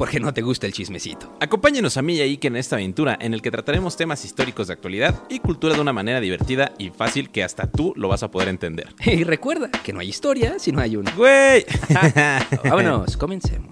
porque no te gusta el chismecito. Acompáñenos a mí y a Ike en esta aventura en el que trataremos temas históricos de actualidad y cultura de una manera divertida y fácil que hasta tú lo vas a poder entender. Y recuerda que no hay historia si no hay una. ¡Güey! Vámonos, comencemos.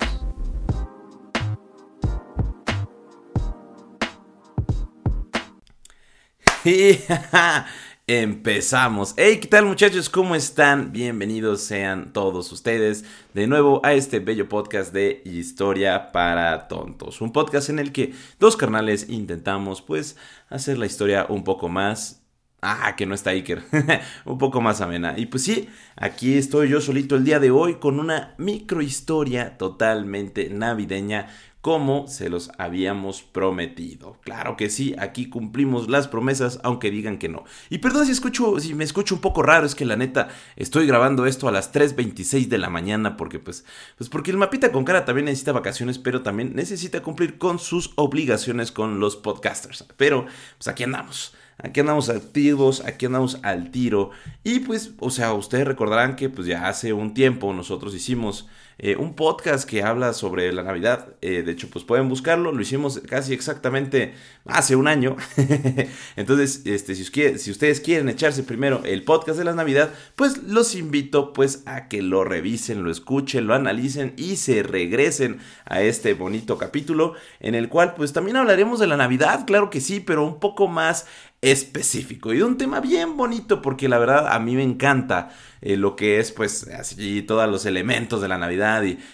Empezamos. Hey, ¿qué tal muchachos? ¿Cómo están? Bienvenidos sean todos ustedes de nuevo a este bello podcast de Historia para Tontos. Un podcast en el que dos carnales intentamos pues hacer la historia un poco más... Ah, que no está Iker. un poco más amena. Y pues sí, aquí estoy yo solito el día de hoy con una microhistoria totalmente navideña como se los habíamos prometido. Claro que sí, aquí cumplimos las promesas, aunque digan que no. Y perdón si escucho, si me escucho un poco raro, es que la neta estoy grabando esto a las 3.26 de la mañana porque pues, pues porque el mapita con cara también necesita vacaciones, pero también necesita cumplir con sus obligaciones con los podcasters. Pero pues aquí andamos. Aquí andamos activos, aquí andamos al tiro. Y pues, o sea, ustedes recordarán que pues ya hace un tiempo nosotros hicimos eh, un podcast que habla sobre la Navidad. Eh, de hecho, pues pueden buscarlo. Lo hicimos casi exactamente hace un año. Entonces, este, si, si, ustedes quieren echarse primero el podcast de la Navidad, pues los invito pues a que lo revisen, lo escuchen, lo analicen y se regresen a este bonito capítulo en el cual pues también hablaremos de la Navidad, claro que sí, pero un poco más específico y de un tema bien bonito porque la verdad a mí me encanta eh, lo que es pues así todos los elementos de la Navidad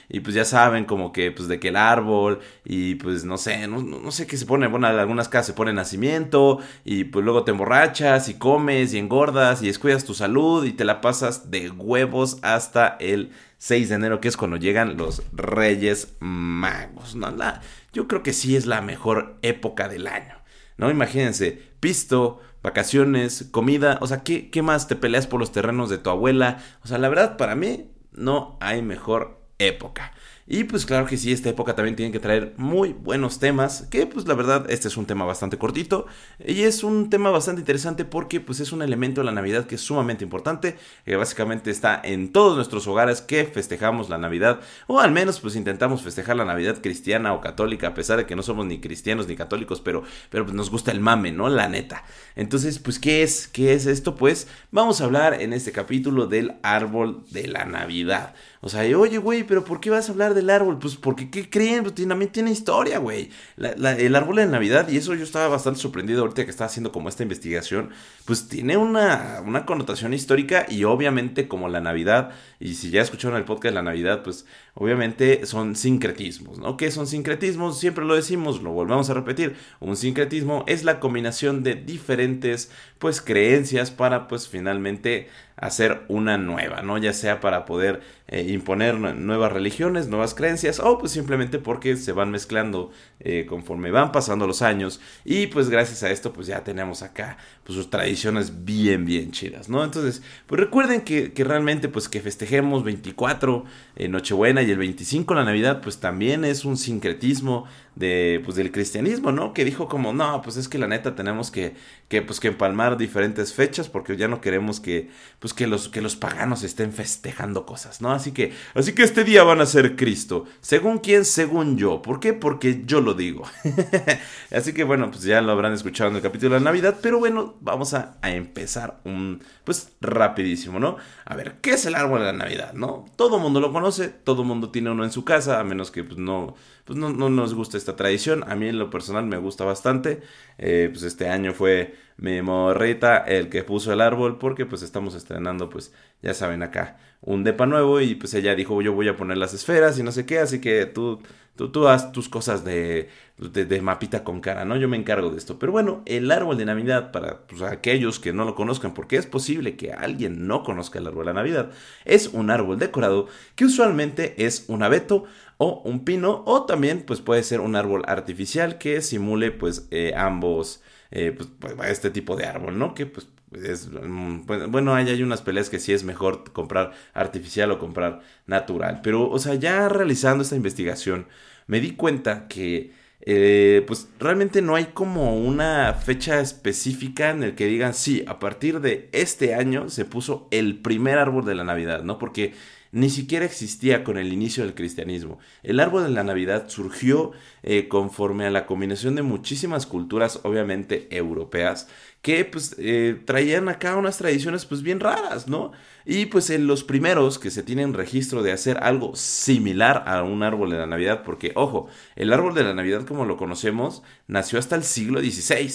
y, pues ya saben como que pues de que el árbol y pues no sé, no, sé qué se pone, bueno, en algunas casas se pone nacimiento y pues luego te emborrachas y comes y engordas y descuidas tu salud y te la pasas de huevos hasta el 6 de enero que es cuando llegan los Reyes Magos, ¿no? La, yo creo que sí es la mejor época del año. ¿no? Imagínense, pisto, vacaciones, comida, o sea, ¿qué, ¿qué más te peleas por los terrenos de tu abuela? O sea, la verdad, para mí no hay mejor época. Y pues claro que sí, esta época también tiene que traer muy buenos temas, que pues la verdad este es un tema bastante cortito y es un tema bastante interesante porque pues es un elemento de la Navidad que es sumamente importante, que básicamente está en todos nuestros hogares que festejamos la Navidad o al menos pues intentamos festejar la Navidad cristiana o católica a pesar de que no somos ni cristianos ni católicos, pero, pero pues nos gusta el mame, ¿no? La neta. Entonces pues ¿qué es? ¿Qué es esto? Pues vamos a hablar en este capítulo del árbol de la Navidad. O sea, oye, güey, pero ¿por qué vas a hablar del árbol? Pues porque, ¿qué creen? Pues también tiene historia, güey. el árbol de Navidad, y eso yo estaba bastante sorprendido ahorita que estaba haciendo como esta investigación, pues tiene una, una connotación histórica y obviamente como la Navidad, y si ya escucharon el podcast de la Navidad, pues obviamente son sincretismos, ¿no? ¿Qué son sincretismos? Siempre lo decimos, lo volvemos a repetir. Un sincretismo es la combinación de diferentes, pues, creencias para, pues, finalmente hacer una nueva, ¿no? Ya sea para poder eh, imponer nuevas religiones, nuevas creencias, o pues simplemente porque se van mezclando eh, conforme van pasando los años. Y pues gracias a esto, pues ya tenemos acá pues sus tradiciones bien, bien chidas, ¿no? Entonces, pues recuerden que, que realmente, pues que festejemos 24 en Nochebuena y el 25 la Navidad, pues también es un sincretismo de, pues, del cristianismo, ¿no? Que dijo como, no, pues es que la neta tenemos que, que, pues, que empalmar diferentes fechas porque ya no queremos que, pues, que los, que los paganos estén festejando cosas, ¿no? Así que, así que este día van a ser Cristo. ¿Según quién? Según yo. ¿Por qué? Porque yo lo digo. así que, bueno, pues ya lo habrán escuchado en el capítulo de la Navidad, pero bueno, vamos a, empezar un, pues, rapidísimo, ¿no? A ver, ¿qué es el árbol de la Navidad, no? Todo mundo lo conoce, todo mundo tiene uno en su casa, a menos que, pues, no pues no, no nos gusta esta tradición. A mí en lo personal me gusta bastante. Eh, pues este año fue mi morrita el que puso el árbol porque pues estamos estrenando, pues ya saben acá, un depa nuevo y pues ella dijo yo voy a poner las esferas y no sé qué, así que tú, tú, tú haz tus cosas de, de, mapita con cara, ¿no? Yo me encargo de esto. Pero bueno, el árbol de Navidad, para pues, aquellos que no lo conozcan, porque es posible que alguien no conozca el árbol de Navidad, es un árbol decorado que usualmente es un abeto o un pino o también pues puede ser un árbol artificial que simule pues eh, ambos eh, pues, pues, este tipo de árbol, ¿no? Que pues es, bueno, hay, hay unas peleas que sí es mejor comprar artificial o comprar natural. Pero, o sea, ya realizando esta investigación, me di cuenta que, eh, pues realmente no hay como una fecha específica en el que digan, sí, a partir de este año se puso el primer árbol de la Navidad, ¿no? Porque ni siquiera existía con el inicio del cristianismo. El árbol de la Navidad surgió eh, conforme a la combinación de muchísimas culturas, obviamente europeas, que pues eh, traían acá unas tradiciones pues bien raras, ¿no? Y pues en los primeros que se tienen registro de hacer algo similar a un árbol de la Navidad, porque ojo, el árbol de la Navidad como lo conocemos nació hasta el siglo XVI,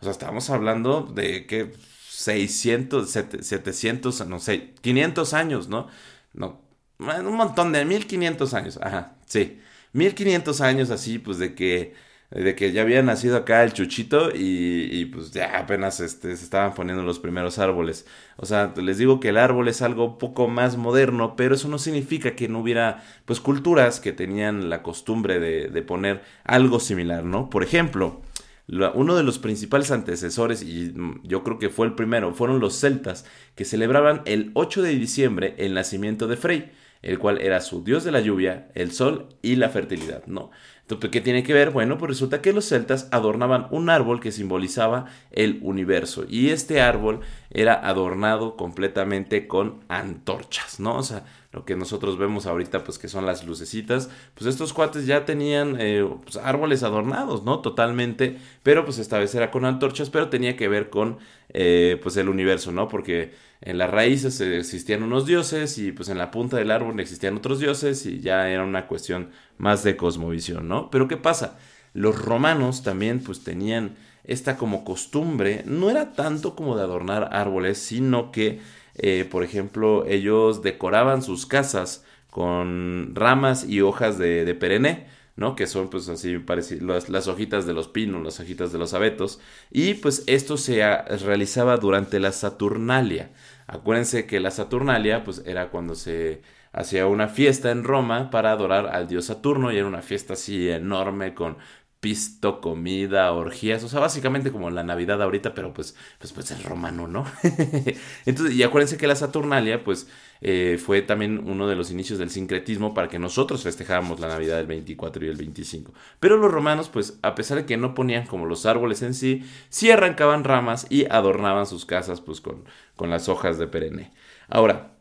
o sea, estamos hablando de que 600, 700, no sé, 500 años, ¿no? No, un montón de 1500 años, ajá, sí. 1500 años así, pues de que, de que ya había nacido acá el chuchito y, y pues ya apenas este, se estaban poniendo los primeros árboles. O sea, les digo que el árbol es algo poco más moderno, pero eso no significa que no hubiera pues culturas que tenían la costumbre de, de poner algo similar, ¿no? Por ejemplo, uno de los principales antecesores, y mm, yo creo que fue el primero, fueron los celtas, que celebraban el 8 de diciembre el nacimiento de Frey el cual era su dios de la lluvia, el sol y la fertilidad, ¿no? Entonces, ¿qué tiene que ver? Bueno, pues resulta que los celtas adornaban un árbol que simbolizaba el universo y este árbol era adornado completamente con antorchas, ¿no? O sea, lo que nosotros vemos ahorita, pues que son las lucecitas, pues estos cuates ya tenían eh, pues, árboles adornados, ¿no? Totalmente, pero pues esta vez era con antorchas, pero tenía que ver con, eh, pues el universo, ¿no? Porque en las raíces existían unos dioses y pues en la punta del árbol existían otros dioses y ya era una cuestión más de cosmovisión, ¿no? Pero ¿qué pasa? Los romanos también pues tenían esta como costumbre, no era tanto como de adornar árboles, sino que, eh, por ejemplo, ellos decoraban sus casas con ramas y hojas de, perenne, ¿no? Que son pues así parecidas las, hojitas de los pinos, las hojitas de los abetos. Y pues esto se realizaba durante la Saturnalia. Acuérdense que la Saturnalia pues era cuando se hacía una fiesta en Roma para adorar al dios Saturno y era una fiesta así enorme con pisto, comida, orgías, o sea, básicamente como la Navidad ahorita, pero pues, pues, pues es romano, ¿no? Entonces, y acuérdense que la Saturnalia, pues, eh, fue también uno de los inicios del sincretismo para que nosotros festejáramos la Navidad del 24 y el 25. Pero los romanos, pues, a pesar de que no ponían como los árboles en sí, sí arrancaban ramas y adornaban sus casas, pues, con, con las hojas de perenne. Ahora,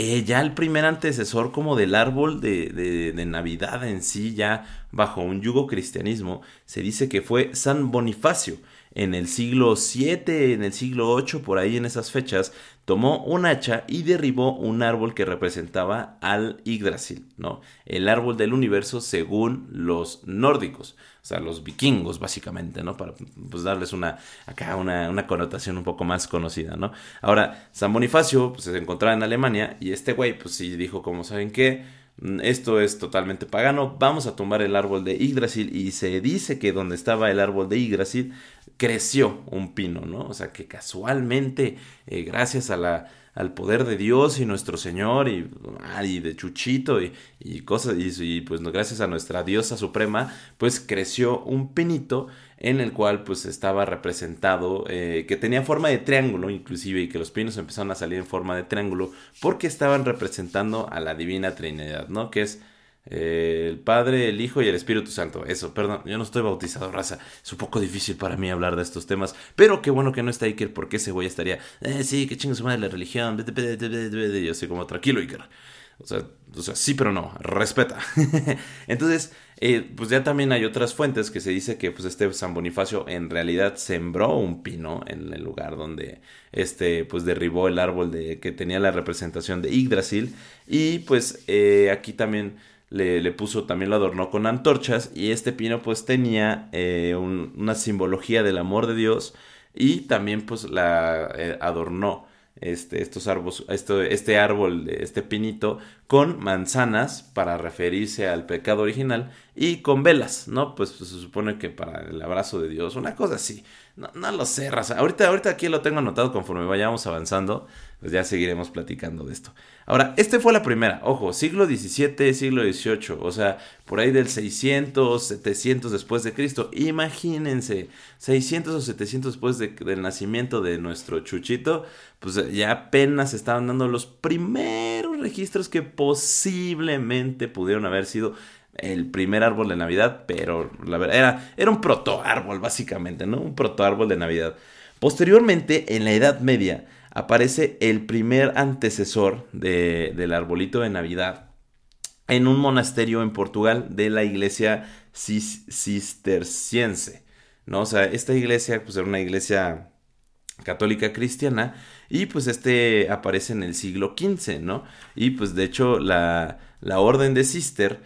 eh, ya el primer antecesor como del árbol de, de, Navidad en sí, ya bajo un yugo cristianismo, se dice que fue San Bonifacio. En el siglo 7, en el siglo 8, por ahí en esas fechas, tomó un hacha y derribó un árbol que representaba al Yggdrasil, ¿no? El árbol del universo según los nórdicos, o sea, los vikingos básicamente, ¿no? Para pues, darles una, acá una, una, connotación un poco más conocida, ¿no? Ahora, San Bonifacio pues, se encontraba en Alemania y este güey pues sí dijo, como saben qué, esto es totalmente pagano, vamos a tumbar el árbol de Yggdrasil y se dice que donde estaba el árbol de Yggdrasil creció un pino, ¿no? O sea que casualmente, eh, gracias a la, al poder de Dios y nuestro Señor y, y de Chuchito y, y cosas, y, pues gracias a nuestra diosa suprema, pues creció un pinito en el cual pues estaba representado, eh, que tenía forma de triángulo inclusive, y que los pinos empezaron a salir en forma de triángulo porque estaban representando a la Divina Trinidad, ¿no? Que es el Padre, el Hijo y el Espíritu Santo. Eso, perdón, yo no estoy bautizado, raza. Es un poco difícil para mí hablar de estos temas. Pero qué bueno que no está Iker, porque ese güey estaría, eh, sí, qué chingo su madre la religión. Yo soy como tranquilo, Iker. O sea, o sea, sí, pero no, respeta. Entonces, eh, pues ya también hay otras fuentes que se dice que pues este San Bonifacio en realidad sembró un pino en el lugar donde este pues derribó el árbol de que tenía la representación de Yggdrasil y pues eh, aquí también le, puso, también lo adornó con antorchas y este pino pues tenía eh, una simbología del amor de Dios y también pues la eh, adornó este, estos esto, este árbol, este pinito, con manzanas para referirse al pecado original y con velas, ¿no? Pues, pues se supone que para el abrazo de Dios, una cosa así. No, no lo sé, raza. Ahorita, ahorita aquí lo tengo anotado conforme vayamos avanzando, pues ya seguiremos platicando de esto. Ahora, este fue la primera, ojo, siglo XVII, siglo XVIII, o sea, por ahí del 600, 700 después de Cristo. Imagínense, 600 o 700 después del nacimiento de nuestro Chuchito, pues ya apenas estaban dando los primeros registros que posiblemente pudieron haber sido el primer árbol de Navidad, pero la verdad era, era un proto árbol básicamente, ¿no? Un proto árbol de Navidad. Posteriormente, en la Edad Media, aparece el primer antecesor del arbolito de Navidad en un monasterio en Portugal de la iglesia cisterciense, ¿no? O sea, esta iglesia, pues era una iglesia católica cristiana y pues este aparece en el siglo XV, ¿no? Y pues de hecho la, la orden de Cister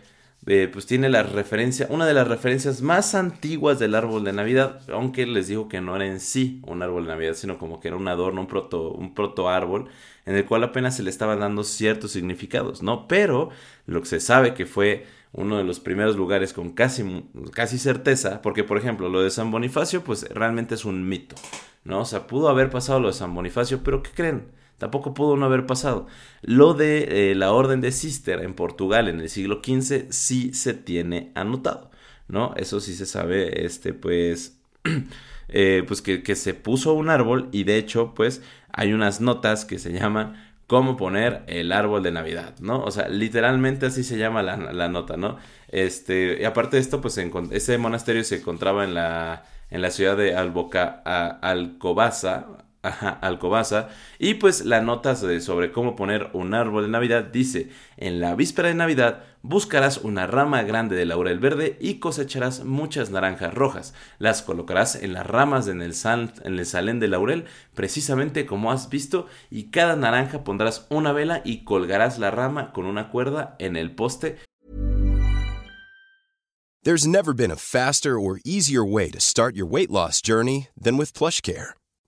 eh, pues tiene la referencia, una de las referencias más antiguas del árbol de Navidad, aunque les digo que no era en sí un árbol de Navidad, sino como que era un adorno, un proto, un proto árbol, en el cual apenas se le estaban dando ciertos significados, ¿no? Pero lo que se sabe que fue uno de los primeros lugares con casi, casi certeza, porque por ejemplo lo de San Bonifacio, pues realmente es un mito, ¿no? O sea, pudo haber pasado lo de San Bonifacio, pero ¿qué creen? Tampoco pudo no haber pasado. Lo de eh, la orden de Cister en Portugal en el siglo XV sí se tiene anotado, ¿no? Eso sí se sabe, este, pues, eh, pues que, que, se puso un árbol y de hecho, pues, hay unas notas que se llaman cómo poner el árbol de Navidad, ¿no? O sea, literalmente así se llama la, la nota, ¿no? Este, y aparte de esto, pues, ese monasterio se encontraba en la, en la ciudad de Alboca, Alcobaza, Ajá, Alcobaza. Y pues la nota sobre cómo poner un árbol de Navidad dice, en la víspera de Navidad buscarás una rama grande de laurel verde y cosecharás muchas naranjas rojas. Las colocarás en las ramas en el, en el salén de laurel, precisamente como has visto, y cada naranja pondrás una vela y colgarás la rama con una cuerda en el poste. There's never been a faster or easier way to start your weight loss journey than with PlushCare.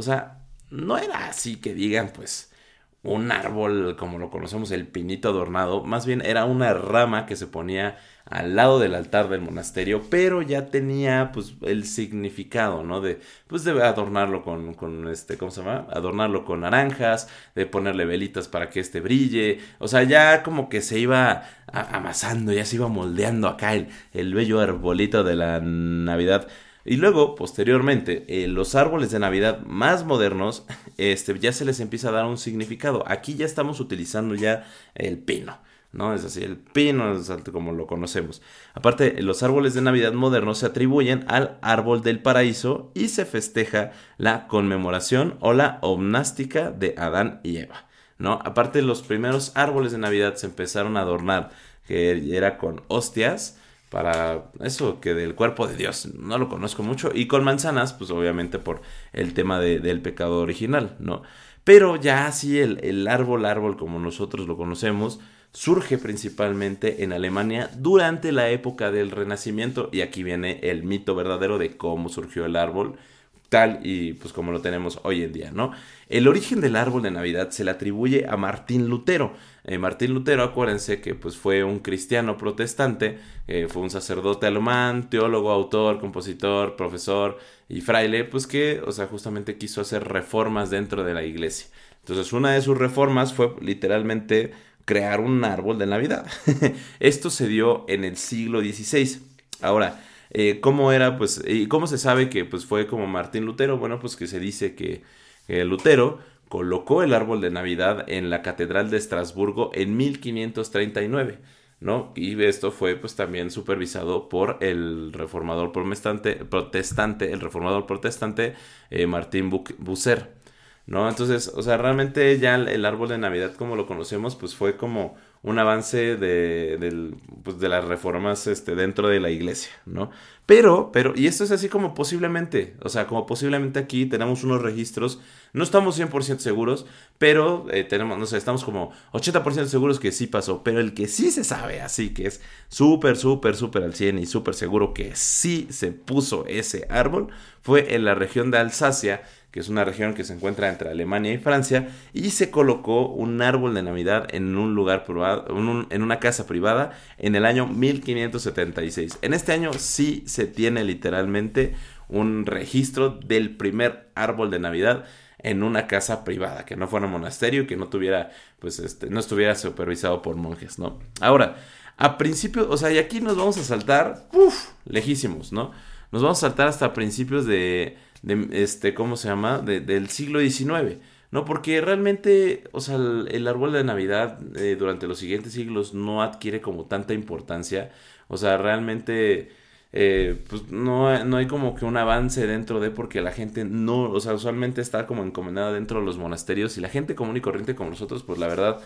O sea, no era así que digan, pues, un árbol como lo conocemos, el pinito adornado, más bien era una rama que se ponía al lado del altar del monasterio, pero ya tenía pues el significado, ¿no? De pues de adornarlo con, con este, ¿cómo se llama? Adornarlo con naranjas, de ponerle velitas para que este brille, o sea, ya como que se iba amasando, ya se iba moldeando acá el, el bello arbolito de la Navidad. Y luego, posteriormente, eh, los árboles de Navidad más modernos, este, ya se les empieza a dar un significado. Aquí ya estamos utilizando ya el pino, ¿no? Es así, el pino es como lo conocemos. Aparte, los árboles de Navidad modernos se atribuyen al árbol del paraíso y se festeja la conmemoración o la omnástica de Adán y Eva, ¿no? Aparte, los primeros árboles de Navidad se empezaron a adornar, que era con hostias, para eso, que del cuerpo de Dios, no lo conozco mucho, y con manzanas, pues obviamente por el tema del pecado original, ¿no? Pero ya así el, el árbol, árbol como nosotros lo conocemos, surge principalmente en Alemania durante la época del Renacimiento, y aquí viene el mito verdadero de cómo surgió el árbol, tal y pues como lo tenemos hoy en día, ¿no? El origen del árbol de Navidad se le atribuye a Martín Lutero. Eh, Martín Lutero, acuérdense que pues fue un cristiano protestante, eh, fue un sacerdote alemán, teólogo, autor, compositor, profesor y fraile, pues que, o sea, justamente quiso hacer reformas dentro de la iglesia. Entonces, una de sus reformas fue literalmente crear un árbol de Navidad. Esto se dio en el siglo XVI. Ahora, eh, ¿Cómo era, pues, y cómo se sabe que pues, fue como Martín Lutero? Bueno, pues que se dice que Lutero colocó el árbol de Navidad en la Catedral de Estrasburgo en 1539. ¿no? Y esto fue pues también supervisado por el reformador protestante, protestante el reformador protestante eh, Martín Bucer. ¿no? Entonces, o sea, realmente ya el árbol de Navidad como lo conocemos, pues fue como un avance de, del, pues de las reformas este, dentro de la iglesia, ¿no? Pero, pero, y esto es así como posiblemente, o sea, como posiblemente aquí tenemos unos registros, no estamos 100% seguros, pero eh, tenemos, no sé, estamos como 80% seguros que sí pasó, pero el que sí se sabe, así que es súper, súper, súper al 100 y súper seguro que sí se puso ese árbol, fue en la región de Alsacia, que es una región que se encuentra entre Alemania y Francia, y se colocó un árbol de Navidad en un lugar privado, en una casa privada en el año 1576. En este año sí se tiene literalmente un registro del primer árbol de Navidad en una casa privada, que no fuera un monasterio, que no tuviera, pues, este, no estuviera supervisado por monjes, ¿no? Ahora, a principios, o sea, y aquí nos vamos a saltar, uff, lejísimos, ¿no? Nos vamos a saltar hasta principios de, este, ¿cómo se llama? del siglo XIX. No, porque realmente, o sea, el, árbol de Navidad eh, durante los siguientes siglos no adquiere como tanta importancia. O sea, realmente, eh, pues no, no, hay como que un avance dentro de, porque la gente no, o sea, usualmente está como encomendada dentro de los monasterios y la gente común y corriente como nosotros, pues la verdad,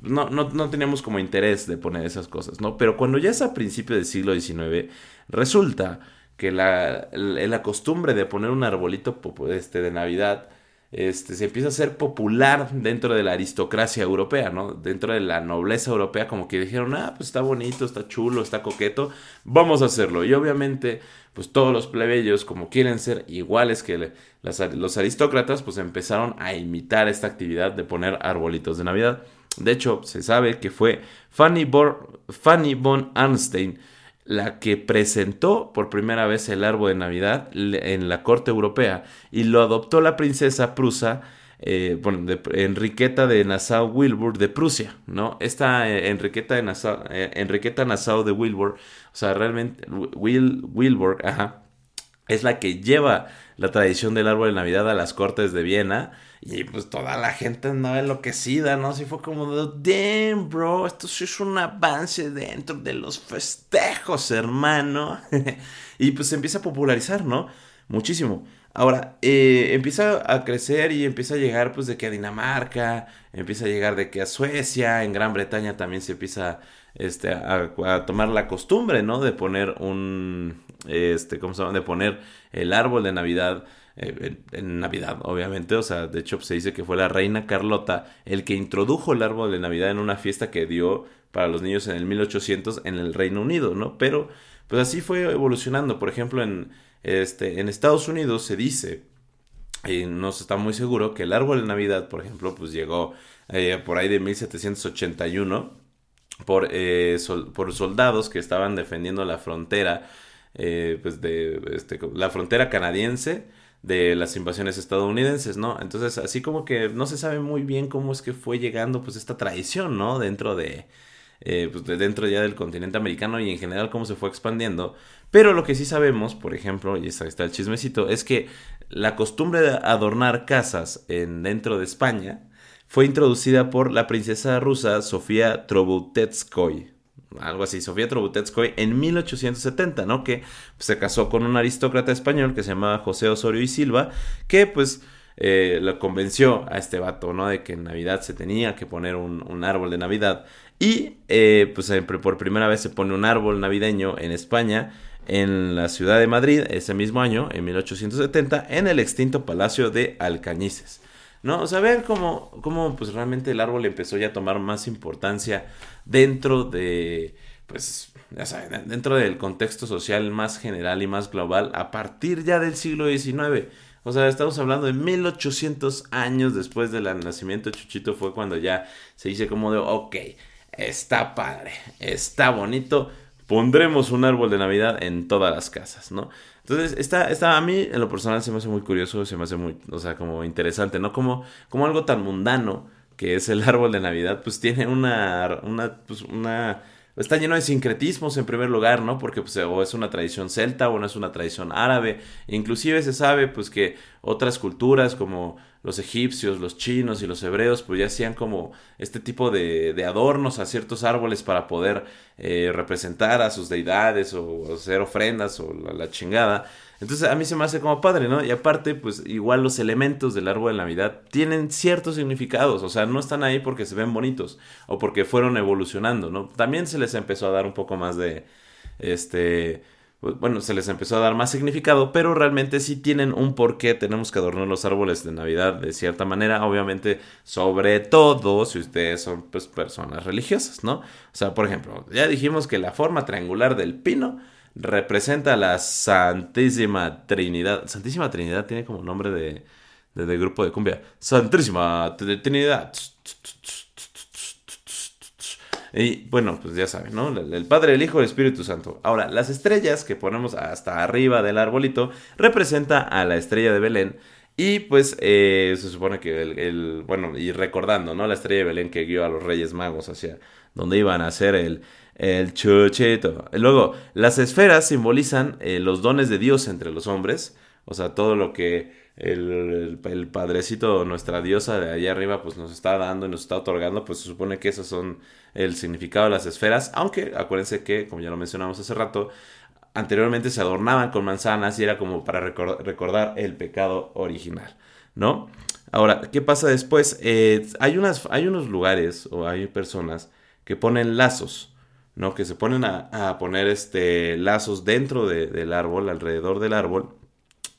no, no, no teníamos como interés de poner esas cosas, ¿no? Pero cuando ya es a principios del siglo XIX, resulta que la, costumbre de poner un arbolito este, de Navidad este, se empieza a ser popular dentro de la aristocracia europea, ¿no? Dentro de la nobleza europea, como que dijeron, ah, pues está bonito, está chulo, está coqueto, vamos a hacerlo. Y obviamente, pues todos los plebeyos, como quieren ser iguales que los aristócratas, pues empezaron a imitar esta actividad de poner arbolitos de Navidad. De hecho, se sabe que fue Fanny, Fanny von Arnstein, la que presentó por primera vez el árbol de Navidad en la corte europea y lo adoptó la princesa prusa, eh, bueno, de, Enriqueta de Nassau-Wilbur de Prusia, ¿no? Esta eh, Enriqueta, de Nassau, eh, Enriqueta Nassau de Wilbur, o sea, realmente Wil, Wilbur, ajá, es la que lleva la tradición del árbol de Navidad a las cortes de Viena y pues toda la gente andaba enloquecida, ¿no? Así fue como de, damn, bro, esto sí es un avance dentro de los festejos, hermano. y pues se empieza a popularizar, ¿no? Muchísimo. Ahora, eh, empieza a crecer y empieza a llegar pues de que a Dinamarca, empieza a llegar de que a Suecia, en Gran Bretaña también se empieza este, a tomar la costumbre, ¿no? De poner un, este, ¿cómo se llama? De poner el árbol de Navidad eh, en, Navidad, obviamente. O sea, de hecho se dice que fue la reina Carlota el que introdujo el árbol de Navidad en una fiesta que dio para los niños en el 1800 en el Reino Unido, ¿no? Pero, pues así fue evolucionando. Por ejemplo, en, este, en Estados Unidos se dice, y no se está muy seguro, que el árbol de Navidad, por ejemplo, pues llegó eh, por ahí de 1781 por, eh, por soldados que estaban defendiendo la frontera, pues de este, la frontera canadiense de las invasiones estadounidenses, ¿no? Entonces, así como que no se sabe muy bien cómo es que fue llegando pues esta tradición, ¿no? Dentro de, eh, pues, dentro ya del continente americano y en general cómo se fue expandiendo. Pero lo que sí sabemos, por ejemplo, y ahí está el chismecito, es que la costumbre de adornar casas en, dentro de España fue introducida por la princesa rusa Sofía Trobutetskoy algo así, Sofía Trobutetskoy, en 1870, ¿no? Que se casó con un aristócrata español que se llamaba José Osorio y Silva, que pues eh, lo convenció a este vato, ¿no? De que en Navidad se tenía que poner un, árbol de Navidad. Y eh, pues por primera vez se pone un árbol navideño en España, en la ciudad de Madrid, ese mismo año, en 1870, en el extinto Palacio de Alcañices. ¿No? O sea, ver cómo, cómo pues realmente el árbol empezó ya a tomar más importancia dentro de, pues, ya saben, dentro del contexto social más general y más global a partir ya del siglo XIX. O sea, estamos hablando de 1800 años después del nacimiento de Chuchito fue cuando ya se dice como de, ok, está padre, está bonito, pondremos un árbol de Navidad en todas las casas, ¿no? Entonces, está, está, a mí en lo personal se me hace muy curioso, se me hace muy, o sea, como interesante, ¿no? Como, como algo tan mundano que es el árbol de Navidad, pues tiene una, una, pues una, está lleno de sincretismos en primer lugar, ¿no? Porque pues, o es una tradición celta o no es una tradición árabe. Inclusive se sabe pues que otras culturas como los egipcios, los chinos y los hebreos, pues ya hacían como este tipo de, adornos a ciertos árboles para poder eh, representar a sus deidades o, hacer ofrendas o la, chingada. Entonces a mí se me hace como padre, ¿no? Y aparte, pues igual los elementos del árbol de Navidad tienen ciertos significados, o sea, no están ahí porque se ven bonitos o porque fueron evolucionando, ¿no? También se les empezó a dar un poco más de, este, bueno, se les empezó a dar más significado, pero realmente sí tienen un porqué. Tenemos que adornar los árboles de Navidad de cierta manera, obviamente, sobre todo si ustedes son pues, personas religiosas, ¿no? O sea, por ejemplo, ya dijimos que la forma triangular del pino representa la Santísima Trinidad. Santísima Trinidad tiene como nombre de, de grupo de cumbia. Santísima Trinidad. Y bueno, pues ya saben, ¿no? El Padre, el Hijo el Espíritu Santo. Ahora, las estrellas que ponemos hasta arriba del arbolito representa a la estrella de Belén. Y pues eh, se supone que el, bueno, y recordando, ¿no? La estrella de Belén que guió a los Reyes Magos hacia donde iban a hacer el, el chuchito. Luego, las esferas simbolizan eh, los dones de Dios entre los hombres. O sea, todo lo que el, el, padrecito, nuestra diosa de allá arriba, pues nos está dando y nos está otorgando, pues se supone que esos son el significado de las esferas, aunque acuérdense que, como ya lo mencionamos hace rato, anteriormente se adornaban con manzanas y era como para recordar el pecado original, ¿no? Ahora, ¿qué pasa después? Eh, hay, unas, hay unos lugares o hay personas que ponen lazos, ¿no? Que se ponen a, poner este, lazos dentro del árbol, alrededor del árbol,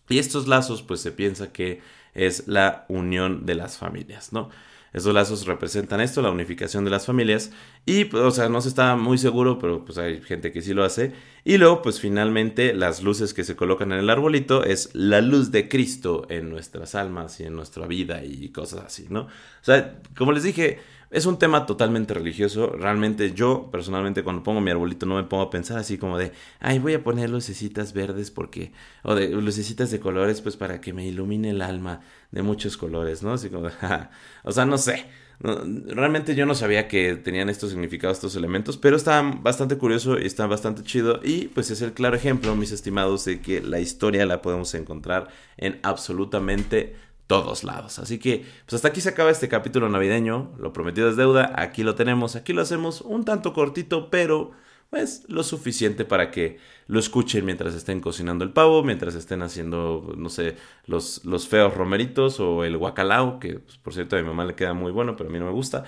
y estos lazos, pues se piensa que es la unión de las familias, ¿no? Estos lazos representan esto, la unificación de las familias. Y, pues, o sea, no se está muy seguro, pero pues hay gente que sí lo hace. Y luego, pues finalmente, las luces que se colocan en el arbolito es la luz de Cristo en nuestras almas y en nuestra vida y cosas así, ¿no? O sea, como les dije, es un tema totalmente religioso. Realmente yo, personalmente, cuando pongo mi arbolito no me pongo a pensar así como de, ay, voy a poner lucecitas verdes porque, o de lucecitas de colores, pues para que me ilumine el alma de muchos colores, ¿no? Así como, o sea, no sé. realmente yo no sabía que tenían estos significados, estos elementos, pero está bastante curioso y está bastante chido. Y pues es el claro ejemplo, mis estimados, de que la historia la podemos encontrar en absolutamente todos lados. Así que, pues hasta aquí se acaba este capítulo navideño. Lo prometido es deuda. Aquí lo tenemos. Aquí lo hacemos un tanto cortito, pero pues lo suficiente para que lo escuchen mientras estén cocinando el pavo, mientras estén haciendo, no sé, los, los feos romeritos o el guacalao, que pues, por cierto a mi mamá le queda muy bueno, pero a mí no me gusta.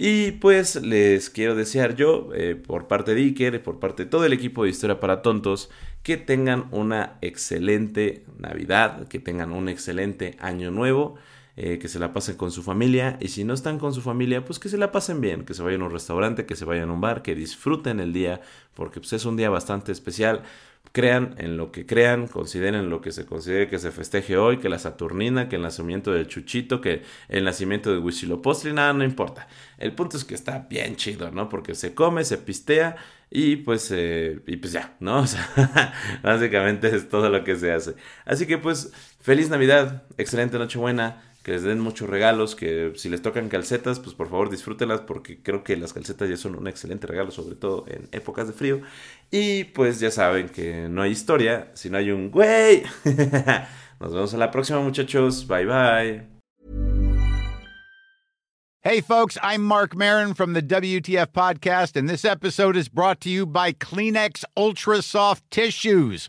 Y pues les quiero desear yo, eh, por parte de Iker, por parte de todo el equipo de Historia para Tontos, que tengan una excelente Navidad, que tengan un excelente año nuevo. Eh, que se la pasen con su familia y si no están con su familia, pues que se la pasen bien, que se vayan a un restaurante, que se vayan a un bar, que disfruten el día, porque pues, es un día bastante especial crean en lo que crean, consideren lo que se considere que se festeje hoy, que la Saturnina, que el nacimiento del Chuchito, que el nacimiento de Huitzilopochtli, nada, no importa. El punto es que está bien chido, ¿no? Porque se come, se pistea y pues, eh, y pues ya, ¿no? O sea, básicamente es todo lo que se hace. Así que pues, feliz Navidad, excelente Nochebuena que les den muchos regalos, que si les tocan calcetas, pues por favor disfrútenlas porque creo que las calcetas ya son un excelente regalo, sobre todo en épocas de frío. Y pues ya saben que no hay historia si no hay un güey. Nos vemos en la próxima muchachos, bye bye. Hey folks, I'm Mark Marin from the WTF podcast and this episode is brought to you by Kleenex Ultra Soft Tissues